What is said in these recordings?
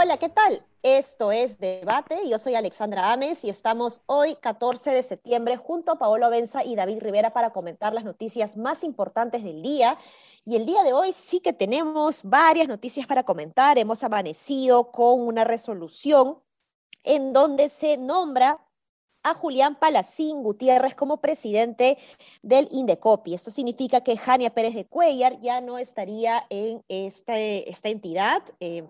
Hola, ¿qué tal? Esto es Debate. Yo soy Alexandra Ames y estamos hoy, 14 de septiembre, junto a Paolo Benza y David Rivera para comentar las noticias más importantes del día. Y el día de hoy sí que tenemos varias noticias para comentar. Hemos amanecido con una resolución en donde se nombra a Julián Palacín Gutiérrez como presidente del Indecopi. Esto significa que Jania Pérez de Cuellar ya no estaría en este, esta entidad. Eh,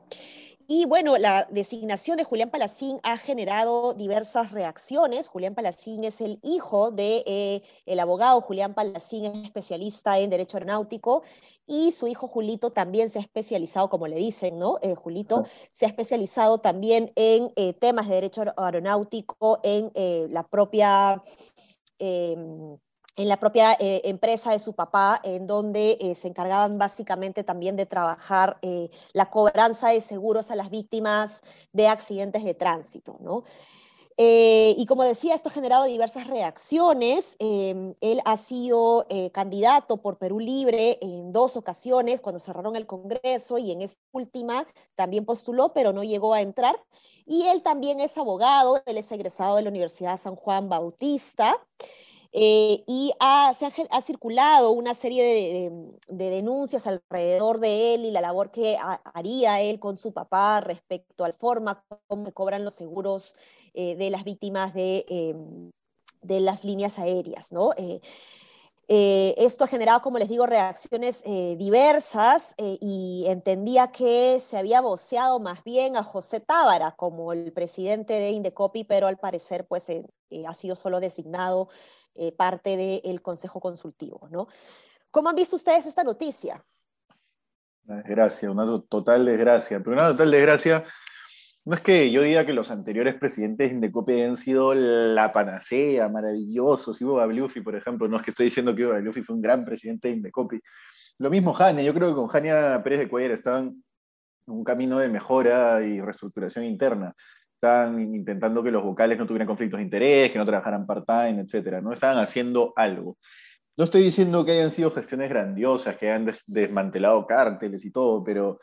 y bueno, la designación de Julián Palacín ha generado diversas reacciones. Julián Palacín es el hijo de eh, el abogado Julián Palacín, es especialista en derecho aeronáutico y su hijo Julito también se ha especializado, como le dicen, ¿no? Eh, Julito se ha especializado también en eh, temas de derecho aeronáutico, en la propia em, en la propia eh, empresa de su papá, en donde eh, se encargaban básicamente también de trabajar eh, la cobranza de seguros a las víctimas de accidentes de tránsito. ¿no? y como decía, esto ha generado diversas reacciones. Em, él ha sido candidato por Perú Libre en dos ocasiones cuando cerraron el Congreso y en esta última también postuló, pero no llegó a entrar. Y él también es abogado, él es egresado de la Universidad San Juan Bautista. Eh, y ha, circulado una serie de, denuncias alrededor de él y la labor que haría él con su papá respecto a la forma como se cobran los seguros eh, de las víctimas de, em, de, las líneas aéreas, ¿no? Eh, esto ha generado, como les digo, reacciones diversas y entendía que se había voceado más bien a José Tábara como el presidente de Indecopi, pero al parecer pues ha sido solo designado eh, parte del Consejo Consultivo. ¿no? ¿Cómo han visto ustedes esta noticia? Desgracia, una total desgracia. Pero una total desgracia, no es que yo diga que los anteriores presidentes de Indecopi han sido la panacea, maravillosos. Ivo Bagliuffi, por ejemplo, no es que estoy diciendo que Ivo fue un gran presidente de Indecopi. Lo mismo Jania, yo creo que con Jania Pérez de Cuellar estaban en un camino de mejora y reestructuración interna estaban intentando que los vocales no tuvieran conflictos de interés, que no trabajaran part-time, etc. ¿no? Estaban haciendo algo. No estoy diciendo que hayan sido gestiones grandiosas, que hayan desmantelado cárteles y todo, pero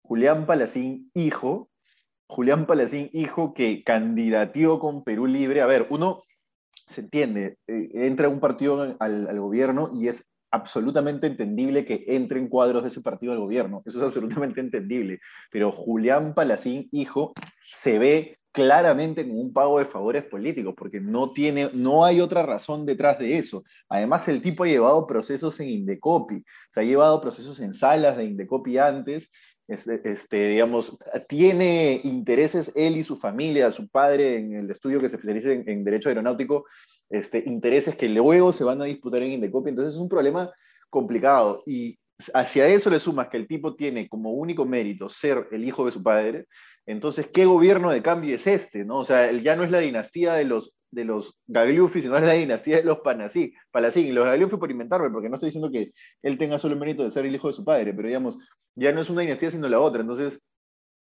Julián Palacín, hijo, Julián Palacín, hijo, que candidateó con Perú Libre. A ver, uno se entiende, eh, entra un partido al, gobierno y es absolutamente entendible que entren cuadros de ese partido al gobierno. Eso es absolutamente entendible. Pero Julián Palacín, hijo, se ve claramente como un pago de favores políticos, porque no, tiene, no hay otra razón detrás de eso. Además, el tipo ha llevado procesos en Indecopi, se ha llevado procesos en salas de Indecopi antes, este, este, digamos, tiene intereses él y su familia, su padre en el estudio que se especializa en, Derecho Aeronáutico, este, intereses que luego se van a disputar en Indecopi. Entonces es un problema complicado. Y hacia eso le sumas que el tipo tiene como único mérito ser el hijo de su padre. Entonces, ¿qué gobierno de cambio es este? ¿no? O sea, ya no es la dinastía de los, de los Gagliuffi, sino es la dinastía de los Panasí, Palacín. Los Gagliuffi por inventarme, porque no estoy diciendo que él tenga solo el mérito de ser el hijo de su padre, pero digamos, ya no es una dinastía sino la otra. Entonces,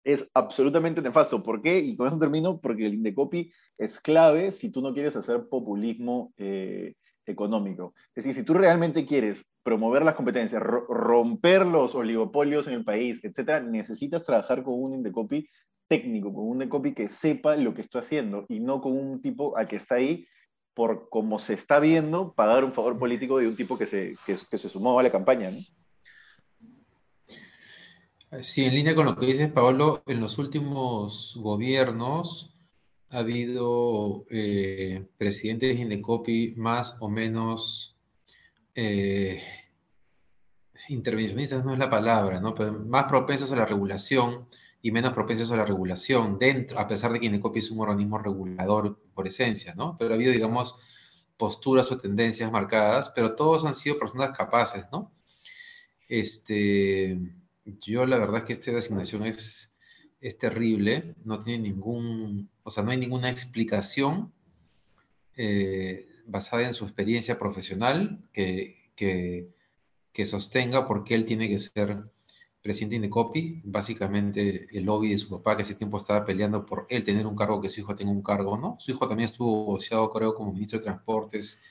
es absolutamente nefasto. ¿Por qué? Y con eso termino, porque el Indecopi es clave si tú no quieres hacer populismo eh, económico. Es decir, si tú realmente quieres promover las competencias, romper los oligopolios en el país, etcétera, necesitas trabajar con un Indecopi técnico, con un Indecopi que sepa lo que está haciendo y no con un tipo al que está ahí por como se está viendo, pagar un favor político de un tipo que se, que, que se sumó a la campaña. ¿no? Sí, en línea con lo que dices, Pablo, en los últimos gobiernos ha habido eh, presidentes de Indecopi más o menos eh, intervencionistas, no es la palabra, ¿no? Pero más propensos a la regulación y menos propensos a la regulación dentro, a pesar de que Indecopi es un organismo regulador por esencia, ¿no? Pero ha habido, digamos, posturas o tendencias marcadas, pero todos han sido personas capaces, ¿no? Este yo la verdad que esta designación es, es terrible, no tiene ningún, o sea, no hay ninguna explicación eh, basada en su experiencia profesional que, que, sostenga por qué él tiene que ser presidente de Indecopi, básicamente el lobby de su papá que ese tiempo estaba peleando por él tener un cargo, que su hijo tenga un cargo, ¿no? Su hijo también estuvo voceado, creo, como ministro de Transportes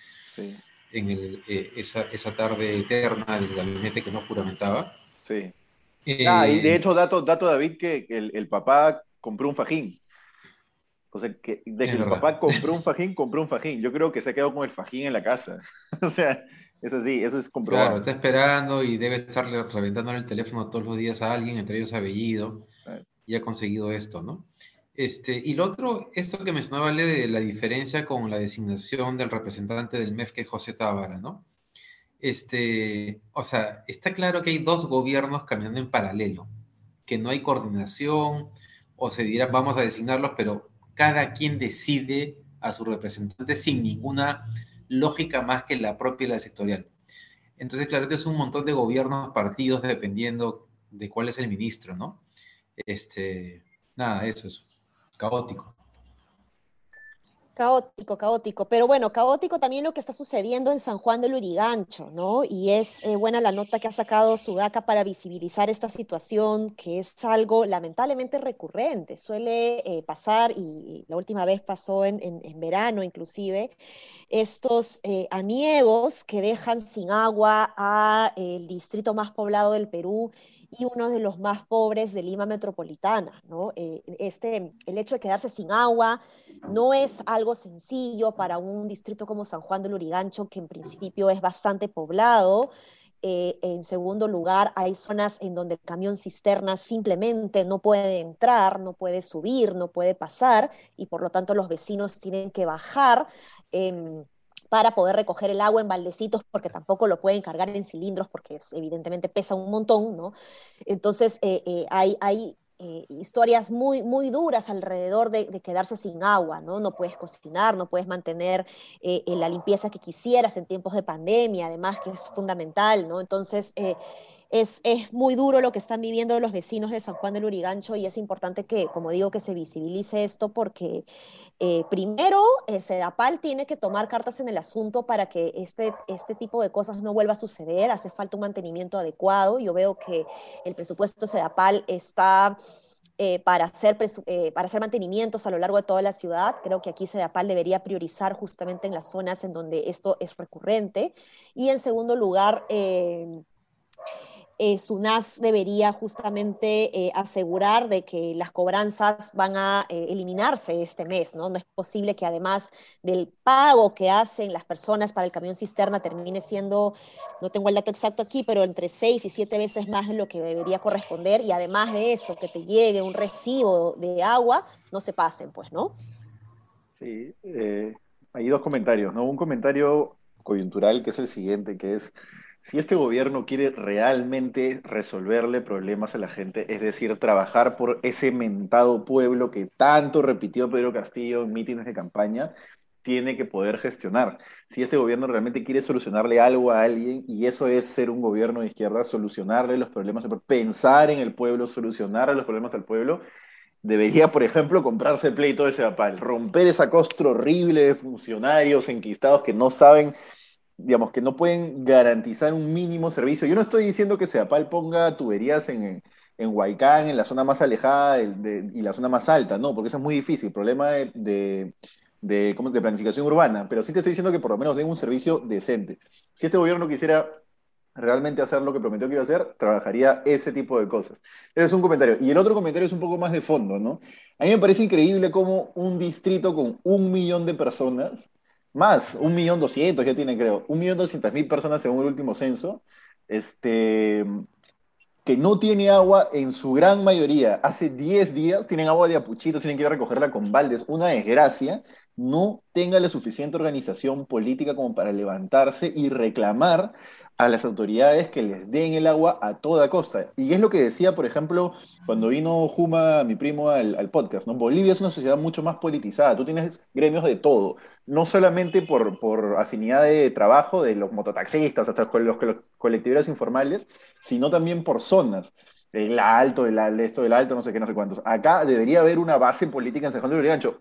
en el, eh, esa, esa, tarde eterna del gabinete que no juramentaba. Sí. ah, y de hecho, dato, dato David, que el, el papá compró un fajín. O sea, que de que el papá compró un fajín, compró un fajín. Yo creo que se quedado con el fajín en la casa. o sea, eso sí, eso es comprobado. Claro, está esperando y debe estarle reventando el teléfono todos los días a alguien, entre ellos a Bellido, y ha conseguido esto, ¿no? Este, y lo otro, esto que mencionaba de la diferencia con la designación del representante del MEF, que es José Tábara, ¿no? Este, o sea, está claro que hay dos gobiernos caminando en paralelo, que no hay coordinación, o se dirá, vamos a designarlos, pero cada quien decide a su representante sin ninguna lógica más que la propia y la sectorial. Entonces, claro, esto es un montón de gobiernos, partidos, dependiendo de cuál es el ministro, ¿no? Este, nada, eso es caótico. Caótico, caótico. Pero bueno, caótico también lo que está sucediendo en San Juan del Urigancho, ¿no? Y es eh, buena la nota que ha sacado Sudaca para visibilizar esta situación, que es algo lamentablemente recurrente. Suele eh, pasar, y la última vez pasó en, verano inclusive, estos eh, aniegos que dejan sin agua al distrito más poblado del Perú y uno de los más pobres de Lima Metropolitana, ¿no? Eh, este, el hecho de quedarse sin agua no es algo sencillo para un distrito como San Juan del Urigancho, que en principio es bastante poblado. Eh, en segundo lugar, hay zonas en donde el camión cisterna simplemente no puede entrar, no puede subir, no puede pasar, y por lo tanto los vecinos tienen que bajar para poder recoger el agua en baldecitos, porque tampoco lo pueden cargar en cilindros, porque evidentemente pesa un montón, ¿no? Entonces, eh, eh, hay, hay eh, historias muy, muy duras alrededor de, quedarse sin agua, ¿no? No puedes cocinar, no puedes mantener la limpieza que quisieras en tiempos de pandemia, además, que es fundamental, ¿no? Entonces, es, muy duro lo que están viviendo los vecinos de San Juan del Urigancho y es importante que, como digo, que se visibilice esto porque eh, primero eh, Sedapal tiene que tomar cartas en el asunto para que este, este tipo de cosas no vuelva a suceder, hace falta un mantenimiento adecuado. Yo veo que el presupuesto Sedapal está... Eh, para, hacer, para hacer mantenimientos a lo largo de toda la ciudad. Creo que aquí Sedapal debería priorizar justamente en las zonas en donde esto es recurrente. Y en segundo lugar, SUNAS debería justamente eh, asegurar de que las cobranzas van a eh, eliminarse este mes, ¿no? No es posible que además del pago que hacen las personas para el camión cisterna termine siendo, no tengo el dato exacto aquí, pero entre seis y siete veces más de lo que debería corresponder y además de eso, que te llegue un recibo de agua, no se pasen, pues, ¿no? Sí, hay dos comentarios, ¿no? Un comentario coyuntural que es el siguiente, que es si este gobierno quiere realmente resolverle problemas a la gente, es decir, trabajar por ese mentado pueblo que tanto repitió Pedro Castillo en mítines de campaña, tiene que poder gestionar. Si este gobierno realmente quiere solucionarle algo a alguien, y eso es ser un gobierno de izquierda, solucionarle los problemas, pensar en el pueblo, solucionar los problemas al pueblo, debería, por ejemplo, comprarse el pleito de Cepapal, romper esa costra horrible de funcionarios enquistados que no saben digamos, que no pueden garantizar un mínimo servicio. Yo no estoy diciendo que Seapal ponga tuberías en, en Huaycán, en la zona más alejada y la zona más alta, no, porque eso es muy difícil, problema de, de, de, de planificación urbana, pero sí te estoy diciendo que por lo menos den un servicio decente. Si este gobierno quisiera realmente hacer lo que prometió que iba a hacer, trabajaría ese tipo de cosas. Ese es un comentario. Y el otro comentario es un poco más de fondo, ¿no? A mí me parece increíble cómo un distrito con un millón de personas más, un millón doscientos ya tienen, creo, un millón doscientas mil personas según el último censo, este, que no tiene agua en su gran mayoría. Hace 10 días tienen agua de apuchito, tienen que ir a recogerla con baldes. Una desgracia, no tenga la suficiente organización política como para levantarse y reclamar a las autoridades que les den el agua a toda costa. Y es lo que decía, por ejemplo, cuando vino Juma, mi primo, al, podcast, ¿no? Bolivia es una sociedad mucho más politizada, tú tienes gremios de todo, no solamente por, por afinidad de trabajo de los mototaxistas hasta los, los colectiveros informales, sino también por zonas. El alto, el, esto del alto, no sé qué, no sé cuántos. Acá debería haber una base política en San Juan de Urigancho.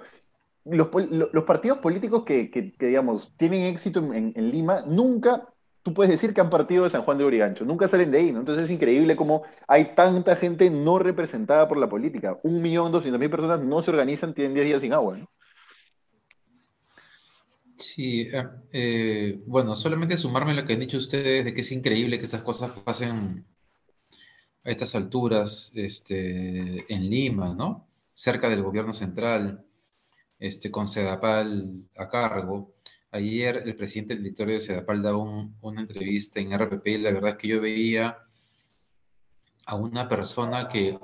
Los, los, partidos políticos que, que, digamos, tienen éxito en, en Lima nunca tú puedes decir que han partido de San Juan de Urigancho, nunca salen de ahí, ¿no? Entonces es increíble cómo hay tanta gente no representada por la política. Un millón doscientos mil personas no se organizan, tienen 10 días sin agua, ¿no? Sí, eh, eh, bueno, solamente sumarme a lo que han dicho ustedes de que es increíble que estas cosas pasen a estas alturas este, en Lima, ¿no? Cerca del gobierno central, este, con Sedapal a cargo. Ayer el presidente del directorio de Sedapal daba una entrevista en RPP y la verdad es que yo veía a una persona que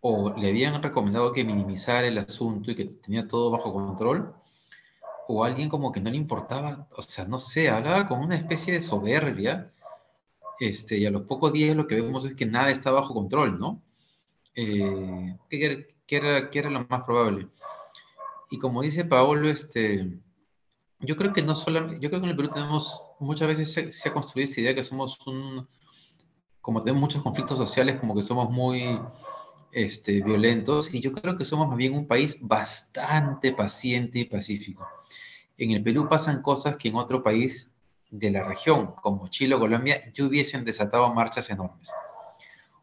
o le habían recomendado que minimizara el asunto y que tenía todo bajo control, o alguien como que no le importaba, o sea, no sé, hablaba con una especie de soberbia, este, y a los pocos días lo que vemos es que nada está bajo control, ¿no? Eh, ¿qué, era, era, lo más probable? Y como dice Paolo, este, yo creo que no solamente, yo creo que en el Perú tenemos, muchas veces se, se ha construido esta idea que somos un, como tenemos muchos conflictos sociales, como que somos muy este, violentos, y yo creo que somos más bien un país bastante paciente y pacífico. En el Perú pasan cosas que en otro país de la región, como Chile o Colombia, ya hubiesen desatado marchas enormes.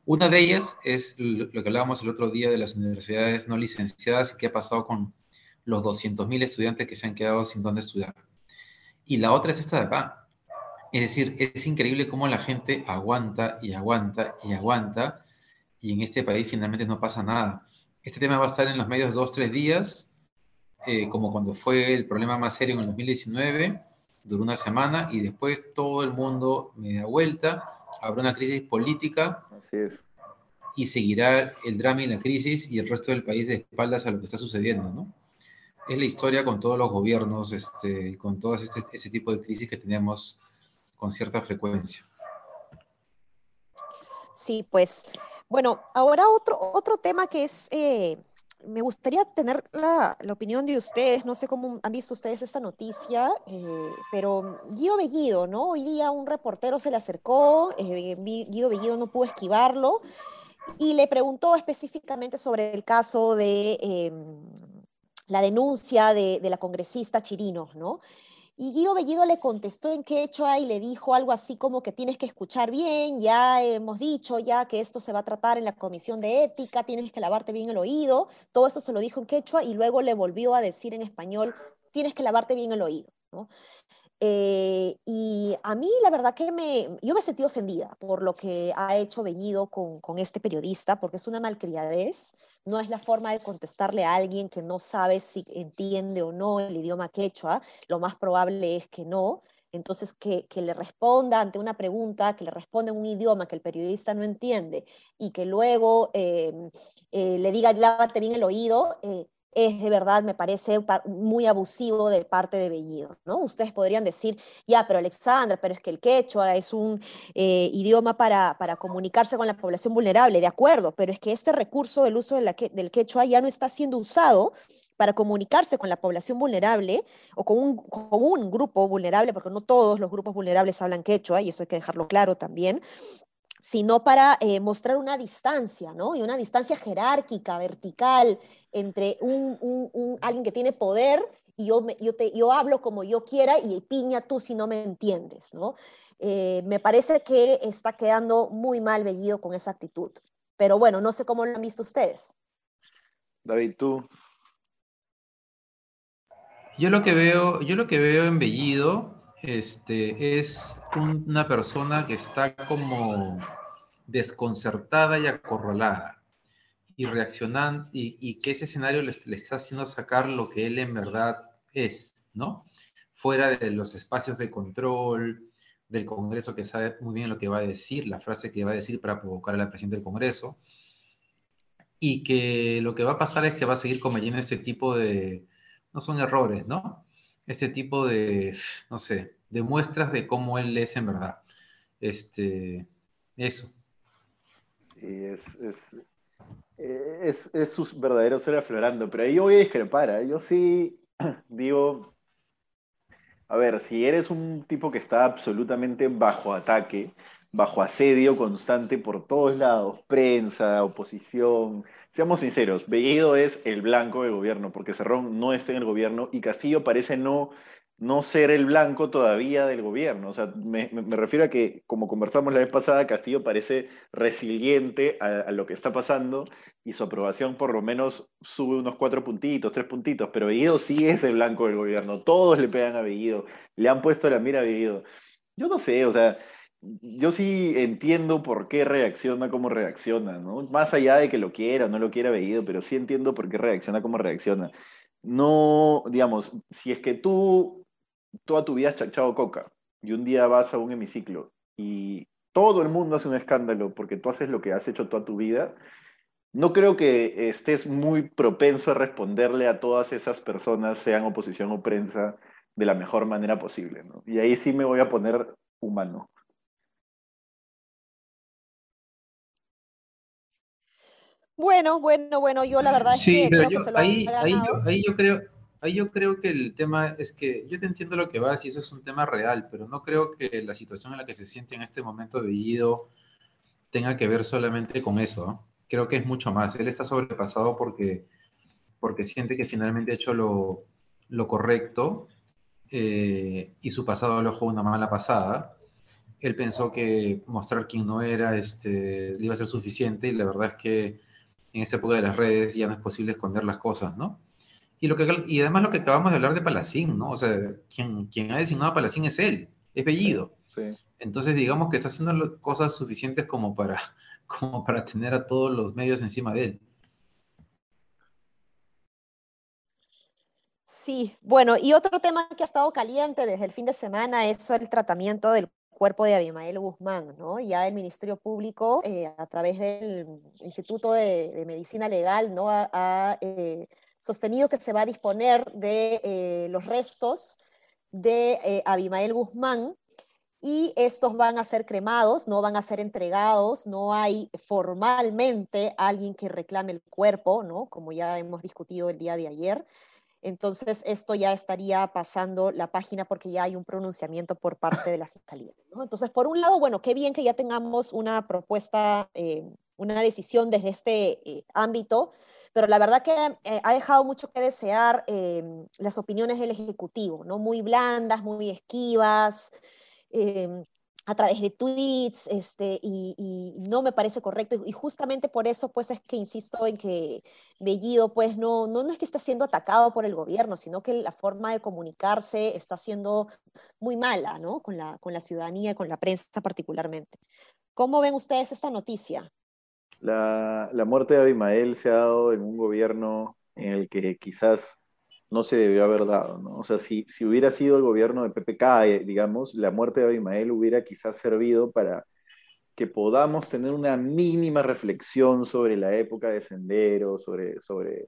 Una de ellas es lo que hablábamos el otro día de las universidades no licenciadas y qué ha pasado con los 200.000 estudiantes que se han quedado sin dónde estudiar. Y la otra es esta de acá. Es decir, es increíble cómo la gente aguanta y aguanta y aguanta y en este país finalmente no pasa nada. Este tema va a estar en los medios dos, tres días, eh, como cuando fue el problema más serio en el 2019, duró una semana y después todo el mundo media vuelta, habrá una crisis política. Así es. Y seguirá el drama y la crisis y el resto del país de espaldas a lo que está sucediendo, ¿no? Es la historia con todos los gobiernos, este, con todo este, ese tipo de crisis que tenemos con cierta frecuencia. Sí, pues bueno, ahora otro, otro tema que es, eh, me gustaría tener la, opinión de ustedes, no sé cómo han visto ustedes esta noticia, eh, pero Guido Bellido, ¿no? Hoy día un reportero se le acercó, eh, Guido Bellido no pudo esquivarlo y le preguntó específicamente sobre el caso de em, la denuncia de, la congresista Chirinos, ¿no? Y Guido Bellido le contestó en quechua y le dijo algo así como que tienes que escuchar bien, ya hemos dicho ya que esto se va a tratar en la comisión de ética, tienes que lavarte bien el oído. Todo esto se lo dijo en quechua y luego le volvió a decir en español, tienes que lavarte bien el oído. ¿no? Eh, y a mí la verdad que me, yo me sentí ofendida por lo que ha hecho Bellido con, con, este periodista, porque es una malcriadez, no es la forma de contestarle a alguien que no sabe si entiende o no el idioma quechua, lo más probable es que no. Entonces, que, que le responda ante una pregunta, que le responda en un idioma que el periodista no entiende y que luego eh, eh, le diga, lávate bien el oído, es de verdad, me parece muy abusivo de parte de Bellido, ¿no? Ustedes podrían decir, ya, pero Alexandra, pero es que el quechua es un eh, idioma para, para, comunicarse con la población vulnerable, de acuerdo, pero es que este recurso del uso del quechua ya no está siendo usado para comunicarse con la población vulnerable o con un, con un grupo vulnerable, porque no todos los grupos vulnerables hablan quechua, y eso hay que dejarlo claro también, sino para eh, mostrar una distancia, ¿no? Y una distancia jerárquica, vertical, entre un, alguien que tiene poder y yo, yo, te, yo hablo como yo quiera y piña tú si no me entiendes, ¿no? Eh, me parece que está quedando muy mal Bellido con esa actitud. Pero bueno, no sé cómo lo han visto ustedes. David, tú. Yo lo que veo, yo lo que veo en Bellido este, es una persona que está como desconcertada y acorralada y reaccionando y, que ese escenario le, está haciendo sacar lo que él en verdad es, ¿no? Fuera de los espacios de control del Congreso que sabe muy bien lo que va a decir, la frase que va a decir para provocar a la presidenta del Congreso, y que lo que va a pasar es que va a seguir cometiendo este tipo de, no son errores, ¿no? Este tipo de, no sé, de muestras de cómo él es en verdad. Este, eso. Sí, es, es, es, su verdadero ser aflorando, pero ahí yo voy a discrepar. ¿eh? Yo sí digo, a ver, si eres un tipo que está absolutamente bajo ataque, bajo asedio constante por todos lados, prensa, oposición, Seamos sinceros, Bellido es el blanco del gobierno, porque Cerrón no está en el gobierno y Castillo parece no no ser el blanco todavía del gobierno. O sea, me, refiero a que, como conversamos la vez pasada, Castillo parece resiliente a, lo que está pasando y su aprobación por lo menos sube unos cuatro puntitos, tres puntitos, pero Bellido sí es el blanco del gobierno. Todos le pegan a Bellido, le han puesto la mira a Bellido. Yo no sé, o sea, yo sí entiendo por qué reacciona como reacciona, ¿no? Más allá de que lo quiera o no lo quiera Bellido, pero sí entiendo por qué reacciona como reacciona. No, digamos, si es que tú toda tu vida has chachado coca y un día vas a un hemiciclo y todo el mundo hace un escándalo porque tú haces lo que has hecho toda tu vida, no creo que estés muy propenso a responderle a todas esas personas, sean oposición o prensa, de la mejor manera posible. Y ahí sí me voy a poner humano. Bueno, bueno, bueno, yo la verdad es que, creo que se lo ahí, ahí yo creo, Ahí yo creo que el tema es que yo te entiendo lo que vas y eso es un tema real, pero no creo que la situación en la que se siente en este momento Bellido tenga que ver solamente con eso. Creo que es mucho más. Él está sobrepasado porque, porque siente que finalmente ha hecho lo, correcto eh, y su pasado lo jugó una mala pasada. Él pensó que mostrar quién no era este, le iba a ser suficiente y la verdad es que en esta época de las redes ya no es posible esconder las cosas, ¿no? Y, lo que, y además lo que acabamos de hablar de Palacín, ¿no? O sea, quien, quien ha designado a Palacín es él, es Bellido. Entonces, digamos que está haciendo cosas suficientes como para, como para tener a todos los medios encima de él. Sí, bueno, y otro tema que ha estado caliente desde el fin de semana es el tratamiento del cuerpo de Abimael Guzmán, ¿no? Ya el Ministerio Público, eh, a través del Instituto de, Medicina Legal, ¿no? ha eh, sostenido que se va a disponer de eh, los restos de Abimael Guzmán y estos van a ser cremados, no van a ser entregados, no hay formalmente alguien que reclame el cuerpo, ¿no? Como ya hemos discutido el día de ayer. Entonces, esto ya estaría pasando la página porque ya hay un pronunciamiento por parte de la Fiscalía. Entonces, por un lado, bueno, qué bien que ya tengamos una propuesta, eh, una decisión desde este ámbito, pero la verdad que eh, ha dejado mucho que desear em, las opiniones del Ejecutivo, ¿no? Muy blandas, muy esquivas, em, a través de tweets, este, y, no me parece correcto. Y justamente por eso, pues, es que insisto en que Bellido, pues, no, no, no es que esté siendo atacado por el gobierno, sino que la forma de comunicarse está siendo muy mala, ¿no? Con la, con la ciudadanía y con la prensa particularmente. ¿Cómo ven ustedes esta noticia? La, muerte de Abimael se ha dado en un gobierno en el que quizás no se debió haber dado, ¿no? O sea, si, si hubiera sido el gobierno de PPK, eh, digamos, la muerte de Abimael hubiera quizás servido para que podamos tener una mínima reflexión sobre la época de Sendero, sobre, sobre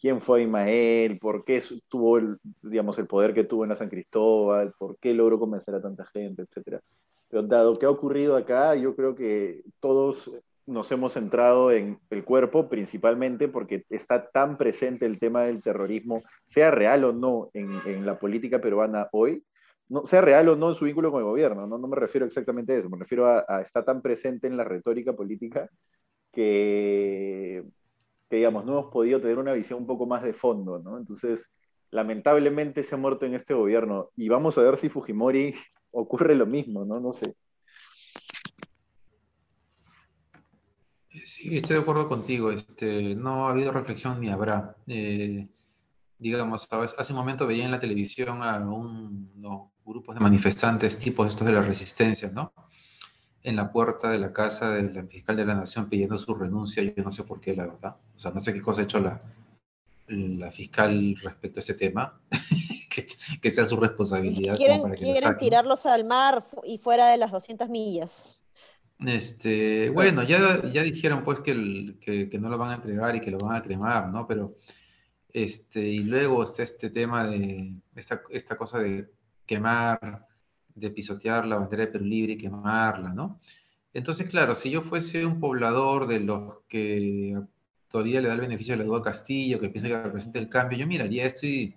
quién fue Abimael, por qué tuvo, el, digamos, el poder que tuvo en la San Cristóbal, por qué logró convencer a tanta gente, etc. Pero dado que ha ocurrido acá, yo creo que todos nos hemos centrado en el cuerpo principalmente porque está tan presente el tema del terrorismo, sea real o no en, la política peruana hoy, no, sea real o no en su vínculo con el gobierno, no, no me refiero exactamente a eso, me refiero a, a está tan presente en la retórica política que, que, digamos, no hemos podido tener una visión un poco más de fondo, ¿no? Entonces, lamentablemente se ha muerto en este gobierno y vamos a ver si Fujimori ocurre lo mismo, ¿no? No sé. Sí, estoy de acuerdo contigo. Este, no ha habido reflexión ni habrá. Eh, digamos, hace un momento veía en la televisión a unos grupos de manifestantes tipos estos de la resistencia, ¿no? En la puerta de la casa del fiscal de la Nación pidiendo su renuncia. Yo no sé por qué, la verdad. O sea, no sé qué cosa ha hecho la, la fiscal respecto a ese tema. que, sea su responsabilidad. Quieren, quieren tirarlos al mar y fuera de las 200 millas. Este, bueno, ya, ya dijeron pues que, que, no lo van a entregar y que lo van a cremar, ¿no? Pero, este, y luego está este tema de, esta, esta cosa de quemar, de pisotear la bandera de Perú Libre y quemarla, ¿no? Entonces, claro, si yo fuese un poblador de los que todavía le da el beneficio de la duda Castillo, que piensa que representa el cambio, yo miraría esto y,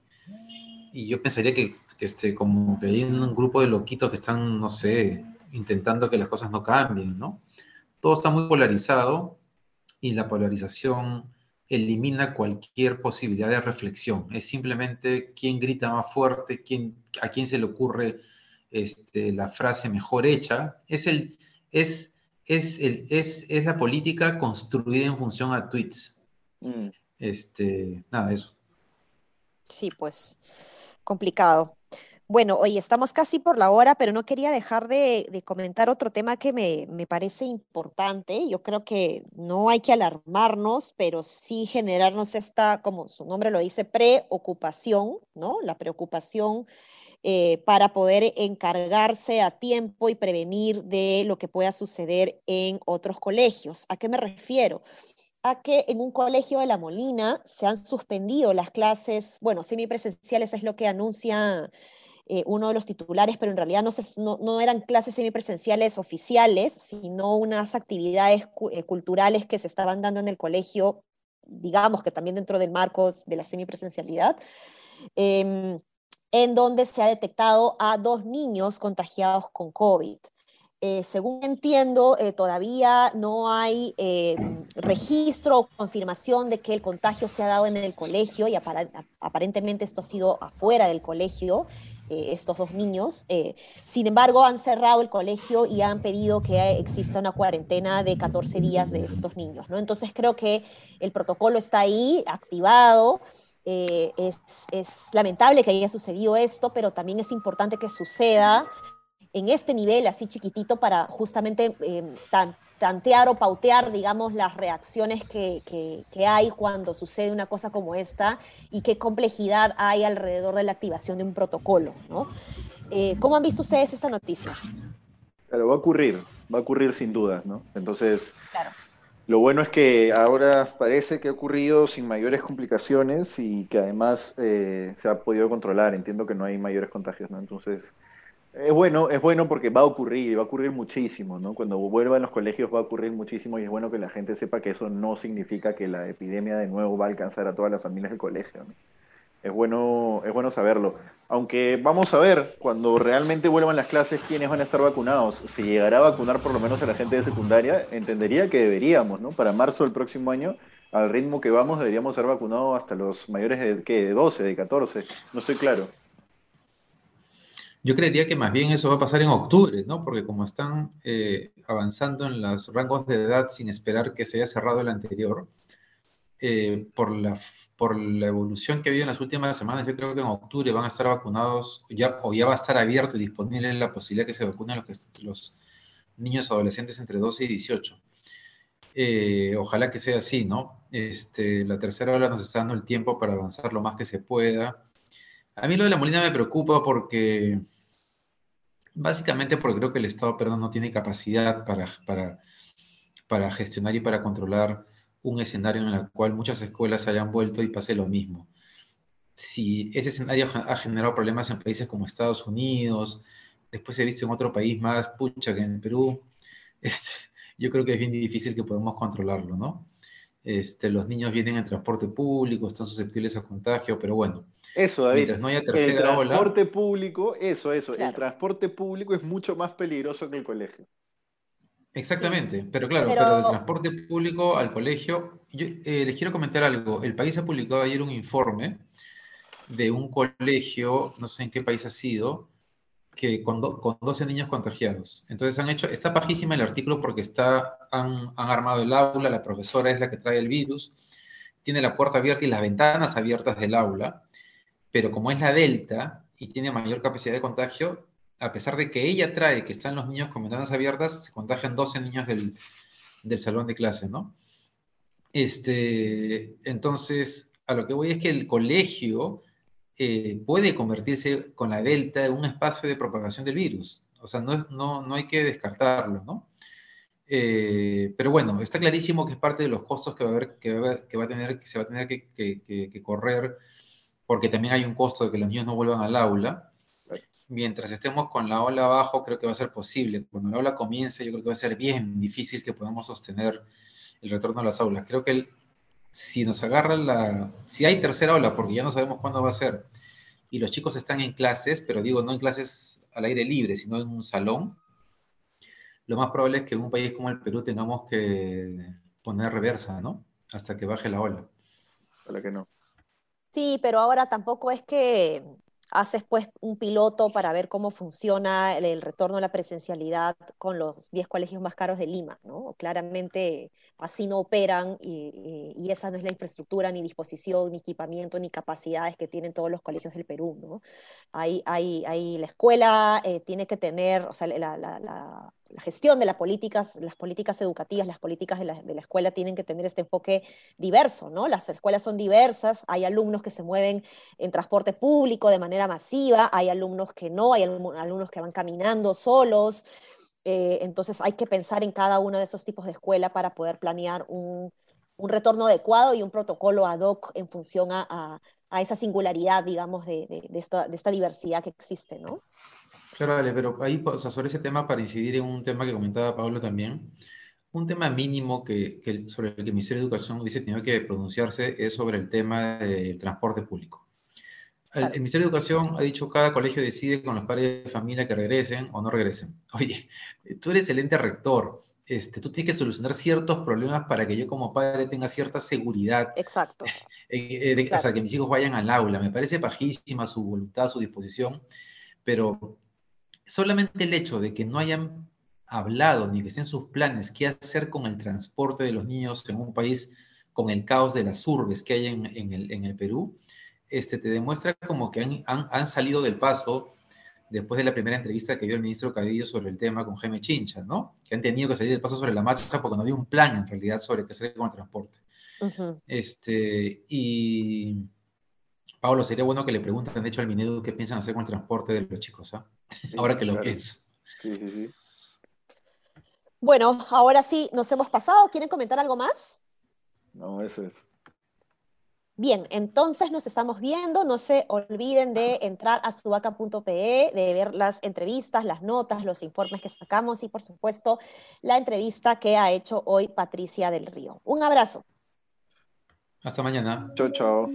y yo pensaría que, que, este, como que hay un grupo de loquitos que están, no sé, intentando que las cosas no cambien, ¿no? Todo está muy polarizado y la polarización elimina cualquier posibilidad de reflexión. Es simplemente quién grita más fuerte, quién, a quién se le ocurre este, la frase mejor hecha. Es, el, es, es, el, es, es la política construida en función a tweets. Mm. Este, nada, eso. Sí, pues complicado. Bueno, hoy estamos casi por la hora, pero no quería dejar de, comentar otro tema que me, parece importante. Yo creo que no hay que alarmarnos, pero sí generarnos esta, como su nombre lo dice, preocupación, ¿no? La preocupación eh, para poder encargarse a tiempo y prevenir de lo que pueda suceder en otros colegios. ¿A qué me refiero? a que en un colegio de La Molina se han suspendido las clases, bueno, semipresenciales es lo que anuncia eh, uno de los titulares, pero en realidad no, eran clases semipresenciales oficiales, sino unas actividades eh, culturales que se estaban dando en el colegio, digamos que también dentro del marco de la semipresencialidad, em, en donde se ha detectado a dos niños contagiados con COVID. Eh, según entiendo, todavía no hay registro o confirmación de que el contagio se ha dado en el colegio y aparentemente esto ha sido afuera del colegio eh, estos dos niños. Eh, sin embargo, han cerrado el colegio y han pedido que exista una cuarentena de 14 días de estos niños. ¿no? Entonces creo que el protocolo está ahí, activado. Eh, es, es, lamentable que haya sucedido esto, pero también es importante que suceda en este nivel así chiquitito para justamente tan, tantear o pautear, digamos, las reacciones que, que, hay cuando sucede una cosa como esta y qué complejidad hay alrededor de la activación de un protocolo, ¿no? Eh, ¿Cómo han visto ustedes esta noticia? Claro, va a ocurrir, va a ocurrir sin dudas, ¿no? Entonces, lo bueno es que ahora parece que ha ocurrido sin mayores complicaciones y que además eh, se ha podido controlar. Entiendo que no hay mayores contagios, ¿no? Entonces, es bueno, es bueno porque va a ocurrir, va a ocurrir muchísimo, ¿no? Cuando vuelvan los colegios va a ocurrir muchísimo y es bueno que la gente sepa que eso no significa que la epidemia de nuevo va a alcanzar a todas las familias del colegio. Es bueno, es bueno saberlo. Aunque vamos a ver cuando realmente vuelvan las clases quiénes van a estar vacunados. Si llegará a vacunar por lo menos a la gente de secundaria, entendería que deberíamos, ¿no? Para marzo del próximo año, al ritmo que vamos, deberíamos ser vacunados hasta los mayores de, ¿qué? de 12, de 14. No estoy claro. Yo creería que más bien eso va a pasar en octubre, ¿no? Porque como están eh, avanzando en los rangos de edad sin esperar que se haya cerrado el anterior, eh, por, la, por la evolución que ha habido en las últimas semanas, yo creo que en octubre van a estar vacunados, ya, o ya va a estar abierto y disponible la posibilidad que se vacunen los, los niños adolescentes entre 12 y 18. Eh, ojalá que sea así, ¿no? Este, la tercera ola nos está dando el tiempo para avanzar lo más que se pueda a mí lo de la Molina me preocupa porque, básicamente porque creo que el Estado perdón, no tiene capacidad para, para, para gestionar y para controlar un escenario en el cual muchas escuelas hayan vuelto y pase lo mismo. Si ese escenario ha generado problemas en países como Estados Unidos, después he visto en otro país más, pucha, que en Perú, este, yo creo que es bien difícil que podamos controlarlo, ¿no? Este, los niños vienen en transporte público, están susceptibles a contagio, pero bueno. Eso, David. Mientras no haya tercera el transporte público, eso, eso. El transporte público es mucho más peligroso que el colegio. Exactamente, pero claro, pero... del transporte público al colegio, yo eh, les quiero comentar algo. El país ha publicado ayer un informe de un colegio, no sé en qué país ha sido, que con, con 12 niños contagiados. Entonces han hecho, está pajísima el artículo porque está, han, han, armado el aula, la profesora es la que trae el virus, tiene la puerta abierta y las ventanas abiertas del aula, pero como es la Delta y tiene mayor capacidad de contagio, a pesar de que ella trae que están los niños con ventanas abiertas, se contagian 12 niños del, del salón de clase, ¿no? Este, entonces, a lo que voy es que el colegio eh, puede convertirse con la delta en un espacio de propagación del virus. O sea, no, no, no hay que descartarlo, ¿no? Eh, pero bueno, está clarísimo que es parte de los costos que va a, haber, que va, que va a tener, que se va a tener que, que, correr, porque también hay un costo de que los niños no vuelvan al aula. Mientras estemos con la ola abajo, creo que va a ser posible. Cuando la ola comience, yo creo que va a ser bien difícil que podamos sostener el retorno a las aulas. Creo que el, si nos agarra la, si hay tercera ola, porque ya no sabemos cuándo va a ser, y los chicos están en clases, pero digo, no en clases al aire libre, sino en un salón, lo más probable es que en un país como el Perú tengamos que poner reversa, ¿no? Hasta que baje la ola. ojalá que no. Sí, pero ahora tampoco es que haces pues un piloto para ver cómo funciona el, retorno a la presencialidad con los 10 colegios más caros de Lima, ¿no? Claramente así no operan y, y, esa no es la infraestructura, ni disposición, ni equipamiento, ni capacidades que tienen todos los colegios del Perú, ¿no? Hay, la escuela eh, tiene que tener, o la la gestión de las políticas, las políticas educativas, las políticas de la, escuela tienen que tener este enfoque diverso, ¿no? Las escuelas son diversas, hay alumnos que se mueven en transporte público de manera masiva, hay alumnos que no, hay alumnos que van caminando solos, eh, entonces hay que pensar en cada uno de esos tipos de escuela para poder planear un, retorno adecuado y un protocolo ad hoc en función a, esa singularidad, digamos, de, esta, de esta diversidad que existe, ¿no? Claro, vale, pero ahí, o sea, sobre ese tema, para incidir en un tema que comentaba Pablo también, un tema mínimo que, que, sobre el que el Ministerio de Educación hubiese tenido que pronunciarse es sobre el tema del transporte público. El, el, Ministerio de Educación ha dicho cada colegio decide con los padres de familia que regresen o no regresen. Oye, tú eres el ente rector, este, tú tienes que solucionar ciertos problemas para que yo como padre tenga cierta seguridad. Exacto. Eh, de, claro. O sea, que mis hijos vayan al aula. Me parece bajísima su voluntad, su disposición, pero solamente el hecho de que no hayan hablado ni que estén sus planes qué hacer con el transporte de los niños en un país con el caos de las urbes que hay en, en, el, en el, Perú, este, te demuestra como que han, han, han, salido del paso después de la primera entrevista que dio el ministro Cadillo sobre el tema con Jaime Chincha, ¿no? Que han tenido que salir del paso sobre la marcha porque no había un plan en realidad sobre qué hacer con el transporte. Uh -huh. este, y Pablo, sería bueno que le pregunten, de hecho, al Minedu qué piensan hacer con el transporte de los chicos, ¿ah? Sí, ahora que claro. lo pienso. Sí, sí, sí. Bueno, ahora sí, nos hemos pasado. ¿Quieren comentar algo más? No, eso es. Bien, entonces nos estamos viendo. No se olviden de entrar a subaca.pe, de ver las entrevistas, las notas, los informes que sacamos y, por supuesto, la entrevista que ha hecho hoy Patricia del Río. Un abrazo. Hasta mañana. Chao, chao.